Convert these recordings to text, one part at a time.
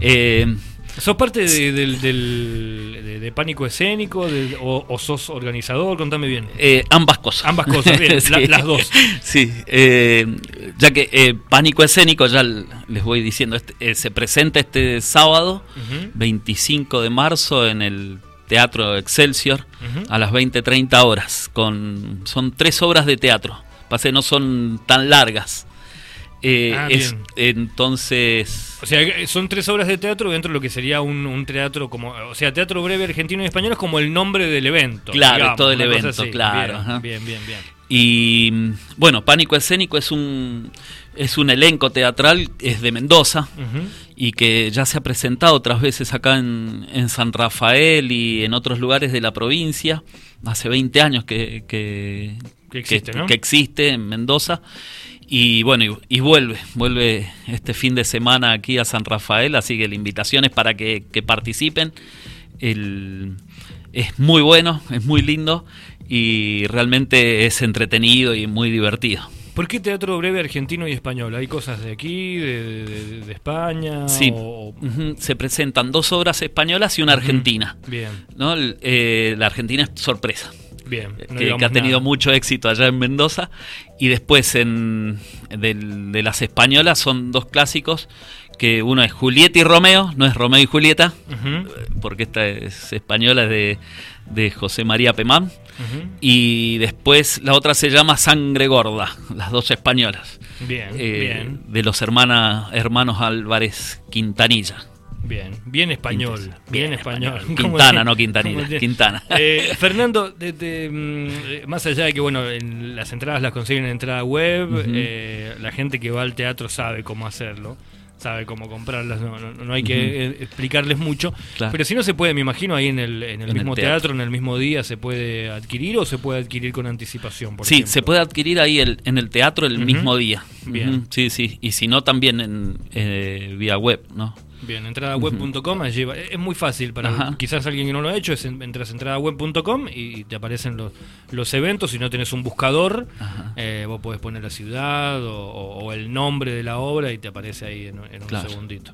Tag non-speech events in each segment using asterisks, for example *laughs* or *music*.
Eh, ¿Sos parte de, del- del- de- de pánico escénico de- o, o sos organizador? Contame bien. eh, ambas cosas. Ambas cosas, bien, *laughs* la- las dos. Sí, eh, ya que eh, Pánico Escénico, ya les voy diciendo, este, se presenta este sábado, Ujú. 25 de marzo, en el Teatro Excelsior, a las 20-30 horas. Con, son tres obras de teatro, pase no son tan largas. Eh, Ah, es- entonces... O sea, son tres obras de teatro dentro de lo que sería un, un teatro como. O sea, teatro breve argentino y español es como el nombre del evento. Claro, todo el evento, así. claro, Bien, bien, bien, bien. Y bueno, Pánico Escénico es un, es un elenco teatral, es de Mendoza. Y que ya se ha presentado otras veces acá en, en San Rafael y en otros lugares de la provincia. Hace 20 años que, que, Que existe, ¿no? que existe en Mendoza. Y bueno, y, y vuelve, vuelve este fin de semana aquí a San Rafael, así que la invitación es para que, que participen. El- es muy bueno, es muy lindo y realmente es entretenido y muy divertido. ¿Por qué teatro breve argentino y español? ¿Hay cosas de aquí, de, de- de España? Sí, o- se presentan dos obras españolas y una argentina. Bien, ¿no? El- eh, la Argentina es sorpresa, bien. no que, ha tenido nada. mucho éxito allá en Mendoza. Y después en, del- de las españolas son dos clásicos, que uno es Julieta y Romeo, no es Romeo y Julieta, Ujú, porque esta es española es de, de José María Pemán. Y después la otra se llama Sangre Gorda, *laughs* las dos españolas, Bien, eh, bien, de los hermana, hermanos Álvarez Quintanilla. Bien. Bien español. Bien, Bien español. español. *laughs* ¿Cómo Quintana, no Quintanilla, Quintana. *laughs* Eh, Fernando, de- de, mm, más allá de que bueno, en las entradas las consiguen en entrada web, eh, la gente que va al teatro sabe cómo hacerlo, sabe cómo comprarlas, no, no- no hay que eh, explicarles mucho. Claro. Pero si no se puede, me imagino, ahí en el, en el En mismo el teatro. teatro. en el mismo día, se puede adquirir o se puede adquirir con anticipación, por sí, ejemplo? se puede adquirir ahí el- en el teatro el mismo día. Bien. Sí, sí. Y si no, también en eh, vía web, ¿no? Bien, entradaweb.com, allí va- es muy fácil para Ajá. quizás alguien que no lo ha hecho, es en- entras a entradaweb.com y te aparecen los, los eventos, si no tenés un buscador, eh, vos podés poner la ciudad o, el nombre de la obra y te aparece ahí en, en un Claro. segundito.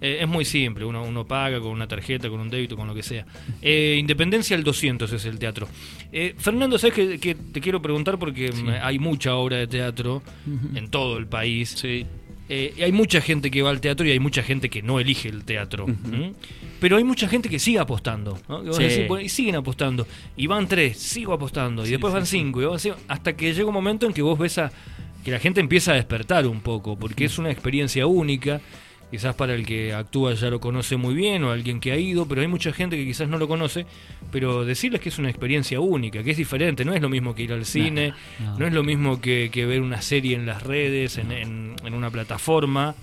Eh, es muy simple, uno, uno paga con una tarjeta, con un débito, con lo que sea. Eh, Independencia al 200 es el teatro. Eh, Fernando, ¿sabes que, que te quiero preguntar? Porque hay mucha obra de teatro en todo el país. Sí. Eh, hay mucha gente que va al teatro y hay mucha gente que no elige el teatro. Pero hay mucha gente que sigue apostando. ¿no? Que vos Sí. decís, bueno, y siguen apostando. Y van tres, sigo apostando. Y después van cinco. Y van cinco, hasta que llega un momento en que vos ves a, que la gente empieza a despertar un poco. Porque es una experiencia única. Quizás para el que actúa ya lo conoce muy bien o alguien que ha ido, pero hay mucha gente que quizás no lo conoce. Pero decirles que es una experiencia única, que es diferente, no es lo mismo que ir al cine, no. no es lo mismo que, que ver una serie en las redes, en, en- en una plataforma.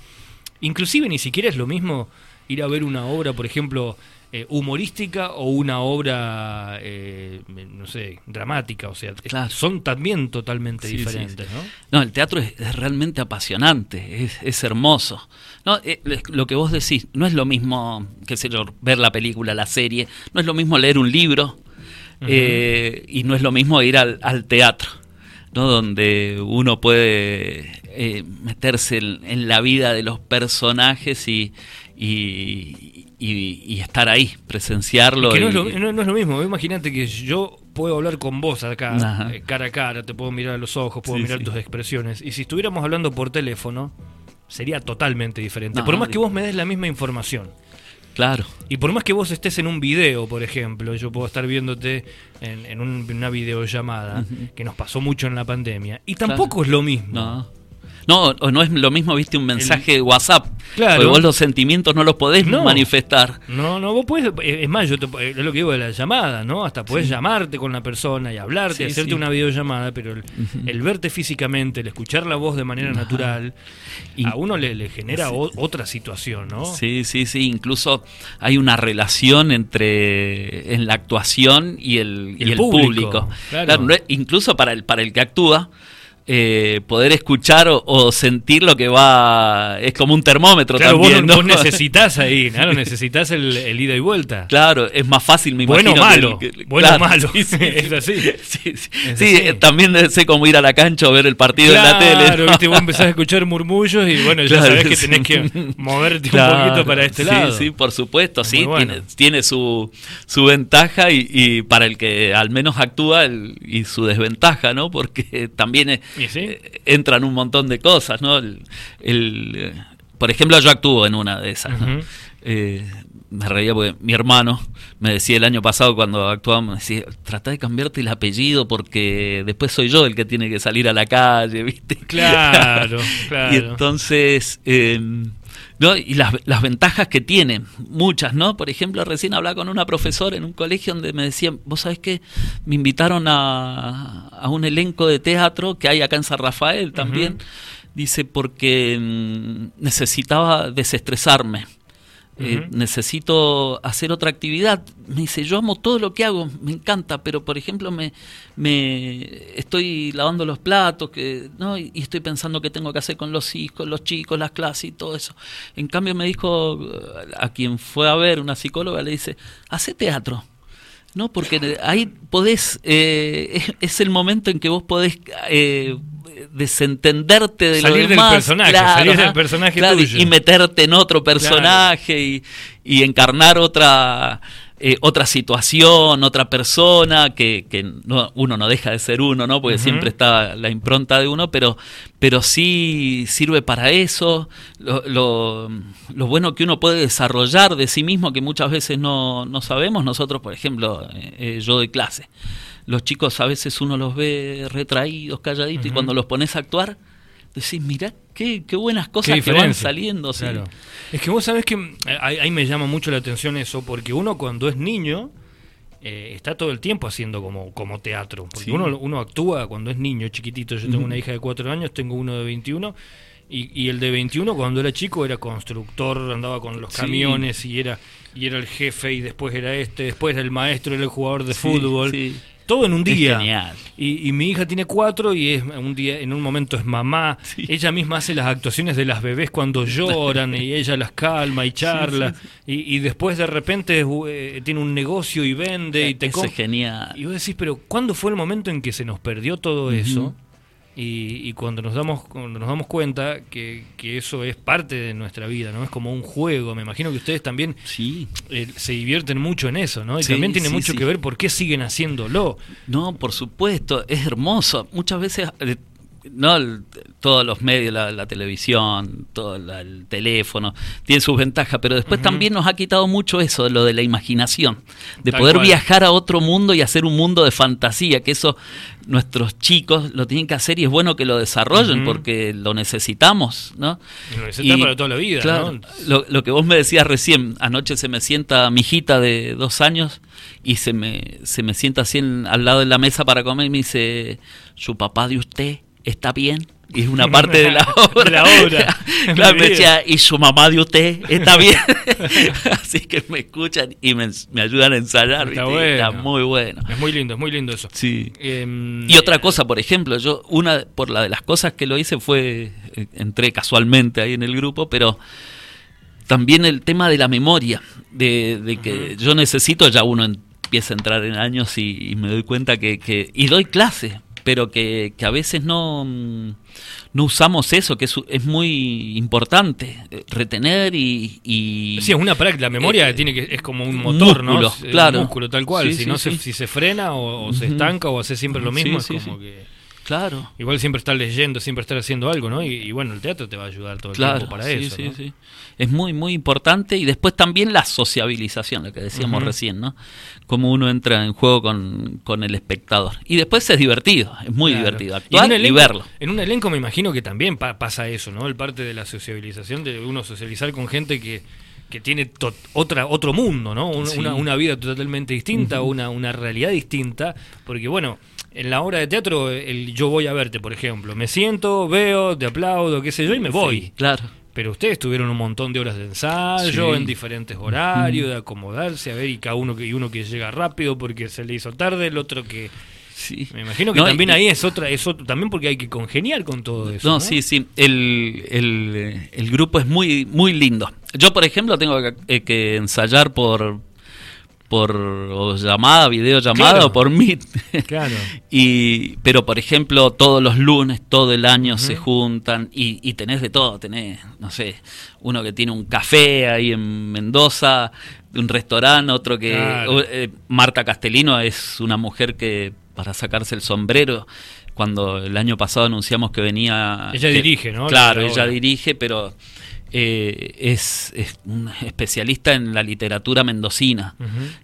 Inclusive ni siquiera es lo mismo ir a ver una obra, por ejemplo, eh, humorística o una obra, eh, no sé, dramática. O sea, Claro. son también totalmente Sí, sí, diferentes, ¿no? No, el teatro es, es realmente apasionante, es, es hermoso. No, eh, lo que vos decís, no es lo mismo, qué sé yo, ver la película, la serie, no es lo mismo leer un libro eh, y no es lo mismo ir al, al teatro, ¿no? donde uno puede meterse en, en la vida de los personajes y, y, y- y estar ahí, presenciarlo. Que no, y- es lo, no- no es lo mismo. Imagínate que yo puedo hablar con vos acá, Ajá. eh, cara a cara, te puedo mirar a los ojos, puedo Sí, mirar sí. tus expresiones. Y si estuviéramos hablando por teléfono, sería totalmente diferente. No, por más que vos me des la misma información. Claro. Y por más que vos estés en un video, por ejemplo, yo puedo estar viéndote en, en un- una videollamada, que nos pasó mucho en la pandemia, y tampoco es lo mismo. No. No, o no es lo mismo, viste, un mensaje de WhatsApp. Claro. Porque vos los sentimientos no los podés No. manifestar. No, no, vos puedes, eh, es más, yo te, es lo que digo de la llamada, ¿no? Hasta puedes llamarte con la persona y hablarte, Sí, hacerte sí. una videollamada, pero el, el verte físicamente, el escuchar la voz de manera natural, Y- a uno le, le genera o- otra situación, ¿no? Sí, sí, sí. Incluso hay una relación entre en la actuación y el, Y y el el público, público. claro. Incluso para el, para el que actúa, eh, poder escuchar o, sentir lo que va. Es como un termómetro claro, también. Vos, *laughs* necesitas ahí, claro, necesitas el, ida y vuelta. Claro, es más fácil, me bueno imagino. Malo, bueno o malo. Sí, *laughs* es así. Sí, también sé cómo ir a la cancha o ver el partido en la tele. Claro, viste, vos empezás a escuchar murmullos y bueno, ya sabés que tenés que *laughs* moverte un poquito para este lado. Sí, por supuesto, sí, tiene, tiene su, su ventaja y, para el que al menos actúa y su desventaja, ¿no? Porque también es eh, entran un montón de cosas, ¿no? El, eh, por ejemplo, yo actúo en una de esas. Eh, me reía porque mi hermano me decía el año pasado cuando actuábamos, me decía, trata de cambiarte el apellido porque después soy yo el que tiene que salir a la calle, *laughs* ¿viste? Claro, claro. y entonces... ¿no? Y las, las, ventajas que tiene, muchas, ¿no? Por ejemplo, recién hablaba con una profesora en un colegio donde me decían, vos sabés que me invitaron a, a un elenco de teatro que hay acá en San Rafael también, dice, porque mm, necesitaba desestresarme. Eh, necesito hacer otra actividad. Me dice, yo amo todo lo que hago, me encanta, pero por ejemplo me, me estoy lavando los platos que, ¿no? y, estoy pensando qué tengo que hacer con los hijos, los chicos, las clases y todo eso. En cambio me dijo, a quien fue a ver, una psicóloga, le dice, hace teatro. ¿No? Porque ahí podés, eh, *laughs* es, el momento en que vos podés eh, desentenderte de salir lo demás, del personaje, salir del personaje tuyo. y meterte en otro personaje y, y, encarnar otra eh, otra situación, otra persona, que, que no, uno no deja de ser uno, ¿no? Porque siempre está la impronta de uno, pero, pero sí sirve para eso. Lo, lo, lo, bueno que uno puede desarrollar de sí mismo, que muchas veces no, no sabemos. Nosotros, por ejemplo, eh, eh, yo doy clase. Los chicos a veces uno los ve retraídos, calladitos, y cuando los pones a actuar, decís, mirá qué, qué buenas cosas que van saliendo. Es que vos sabés que eh, ahí, me llama mucho la atención eso, porque uno cuando es niño eh, está todo el tiempo haciendo como, como teatro. Porque uno, uno actúa cuando es niño, chiquitito. Yo tengo una hija de cuatro años, tengo uno de 21. Y, y, el de 21 cuando era chico era constructor, andaba con los camiones y era y era el jefe y después era este, después era el maestro, era el jugador de fútbol. Todo en un día. Y, mi hija tiene cuatro y es un día, en un momento es mamá. Ella misma hace las actuaciones de las bebés cuando *laughs* lloran y ella las calma y charla. y, después de repente eh, tiene un negocio y vende y te Eso es genial. Y vos decís, pero ¿cuándo fue el momento en que se nos perdió todo eso? Y, cuando nos damos cuando nos damos cuenta que, eso es parte de nuestra vida, ¿no? Es como un juego. Me imagino que ustedes también sí. Eh, se divierten mucho en eso, ¿no? Y también tiene mucho que ver por qué siguen haciéndolo. No, por supuesto, es hermoso. Muchas veces eh, no todos los medios, la, televisión, todo el teléfono, tienen sus ventajas, pero después también nos ha quitado mucho eso, de lo de la imaginación, de poder viajar a otro mundo y hacer un mundo de fantasía, que eso nuestros chicos lo tienen que hacer y es bueno que lo desarrollen porque lo necesitamos, ¿no? Lo necesitan para toda la vida, claro, lo, lo, que vos me decías recién, anoche se me sienta mi hijita de dos años y se me, se me sienta así al lado de la mesa para comer y me dice, su papá de usted está bien. Y es una *laughs* parte de la obra. la obra. *laughs* *laughs* claro, me decía, y su mamá de usted está bien. Así que me escuchan y me, ayudan a ensayar. Está, está, muy bueno. Es muy lindo, es muy lindo eso. Sí. Em, y otra cosa, por ejemplo, yo, una por la de las cosas que lo hice fue, eh, entré casualmente ahí en el grupo, pero también el tema de la memoria, de, que yo necesito, ya uno empieza a entrar en años y, me doy cuenta que, que y doy clase pero que, a veces no, no usamos eso, que es, es muy importante, eh, retener y, y... Sí, es una práctica, la memoria eh, tiene que, es como un motor, ¿no? Claro. Un músculo tal cual, si no se, si se frena o, se estanca o hace siempre lo mismo, es como que... Claro. Igual siempre estar leyendo, siempre estar haciendo algo, ¿no? Y, bueno, el teatro te va a ayudar todo el tiempo para eso. Sí, sí. Es muy, muy importante. Y después también la sociabilización, lo que decíamos recién, ¿no? Cómo uno entra en juego con, el espectador. Y después es divertido, es muy divertido actuar y, verlo. En un elenco me imagino que también pasa eso, ¿no? El parte de la sociabilización, de uno socializar con gente que que tiene otra otro mundo, ¿no? una, una, vida totalmente distinta, una, una realidad distinta, porque bueno, en la obra de teatro, el yo voy a verte, por ejemplo. Me siento, veo, te aplaudo, qué sé yo, y me voy. claro. Pero ustedes tuvieron un montón de horas de ensayo, en diferentes horarios, de acomodarse, a ver, y cada uno que, y uno que llega rápido porque se le hizo tarde, el otro que Sí. Me imagino que No, también y- ahí es otra, es otro, también porque hay que congeniar con todo eso. No, sí, sí. El, el, el grupo es muy, muy lindo. Yo, por ejemplo, tengo que, eh, que ensayar por por o llamada, videollamada Claro. o por Meet. *laughs* Claro. y, pero, por ejemplo, todos los lunes, todo el año se juntan y, y tenés de todo. Tenés, no sé, uno que tiene un café ahí en Mendoza, un restaurante, otro que... Claro. eh, Marta Castellino es una mujer que, para sacarse el sombrero, cuando el año pasado anunciamos que venía... Ella que- dirige, ¿no? Claro, La ella dirige, pero eh, es, es un especialista en la literatura mendocina.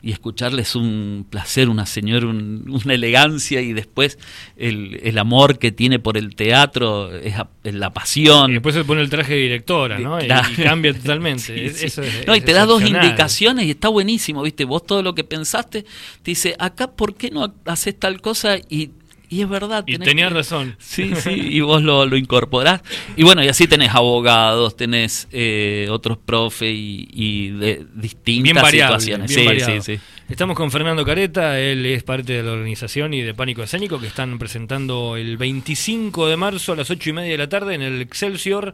Y escucharle es un placer, una señora, un- una elegancia y después el, el amor que tiene por el teatro, es, a- la pasión. Y después se pone el traje de directora, ¿no? Y, Claro. y cambia totalmente. *laughs* Sí, Es- sí. eso es- no, y te da dos indicaciones y está buenísimo, ¿viste? Vos todo lo que pensaste, te dice, acá, ¿por qué no haces tal cosa? Y, y es verdad. Y tenías que- razón. *laughs* Sí, sí, *laughs* y vos lo, lo incorporás. Y bueno, y así tenés abogados, tenés eh, otros profe y, y de distintas Bien variable, situaciones. bien sí, sí. Estamos con Fernando Careta, él es parte de la organización y de Pánico Escénico que están presentando el 25 de marzo a las 8 y media de la tarde en el Excelsior,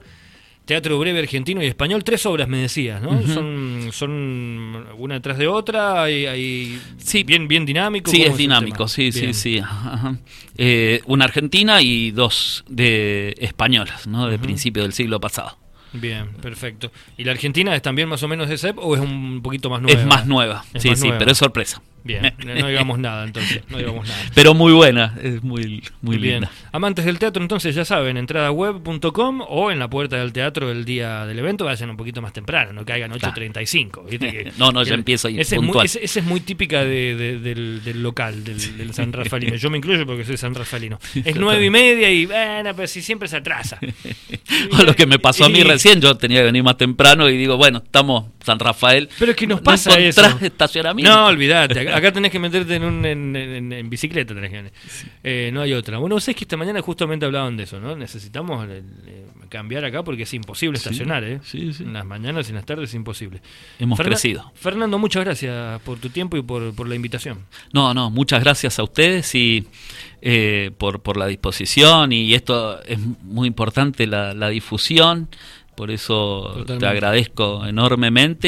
Teatro Breve Argentino y Español. Tres obras, me decías, ¿no? Son, son una detrás de otra, hay, hay Sí. bien, bien dinámico. Sí, ¿cómo es dinámico, sí, Bien. sí, sí. ajá. Eh, una argentina y dos de españolas, ¿no? De principio del siglo pasado. Bien, perfecto. ¿Y la Argentina es también más o menos de CEP o es un poquito más nueva? Es más nueva, Es sí, más sí, nueva. pero es sorpresa. Bien, no digamos nada entonces, no digamos nada. *laughs* Pero muy buena, es muy, muy Bien. linda. Amantes del teatro, entonces ya saben, entradaweb.com o en la puerta del teatro el día del evento, vayan un poquito más temprano, no caigan 8.35. ¿viste? *laughs* Que- No, no, ya empiezo ahí ese es, muy, ese, ese es muy típica de- de- del, del local, del, del San Rafaelino. Yo me incluyo porque soy San Rafaelino. *laughs* Es nueve y media y bueno, pero si siempre se atrasa. O lo que me pasó a mí Y- recién, yo tenía que venir más temprano y digo, bueno, estamos San Rafael. Pero es que nos ¿No pasa eso. encontrás estacionamiento? No, olvídate. Acá- Acá tenés que meterte en, un, en, en- en bicicleta. Tenés que, eh, no hay otra. Bueno, sé que esta mañana justamente hablaban de eso, ¿no? Necesitamos eh, eh, cambiar acá porque es imposible estacionar, ¿eh? sí, sí. En las mañanas y en las tardes es imposible. Hemos Ferna- crecido. Fernando, muchas gracias por tu tiempo y por, por la invitación. No, no, muchas gracias a ustedes y eh, por, por la disposición y esto es muy importante, la, la difusión, por eso Totalmente. te agradezco enormemente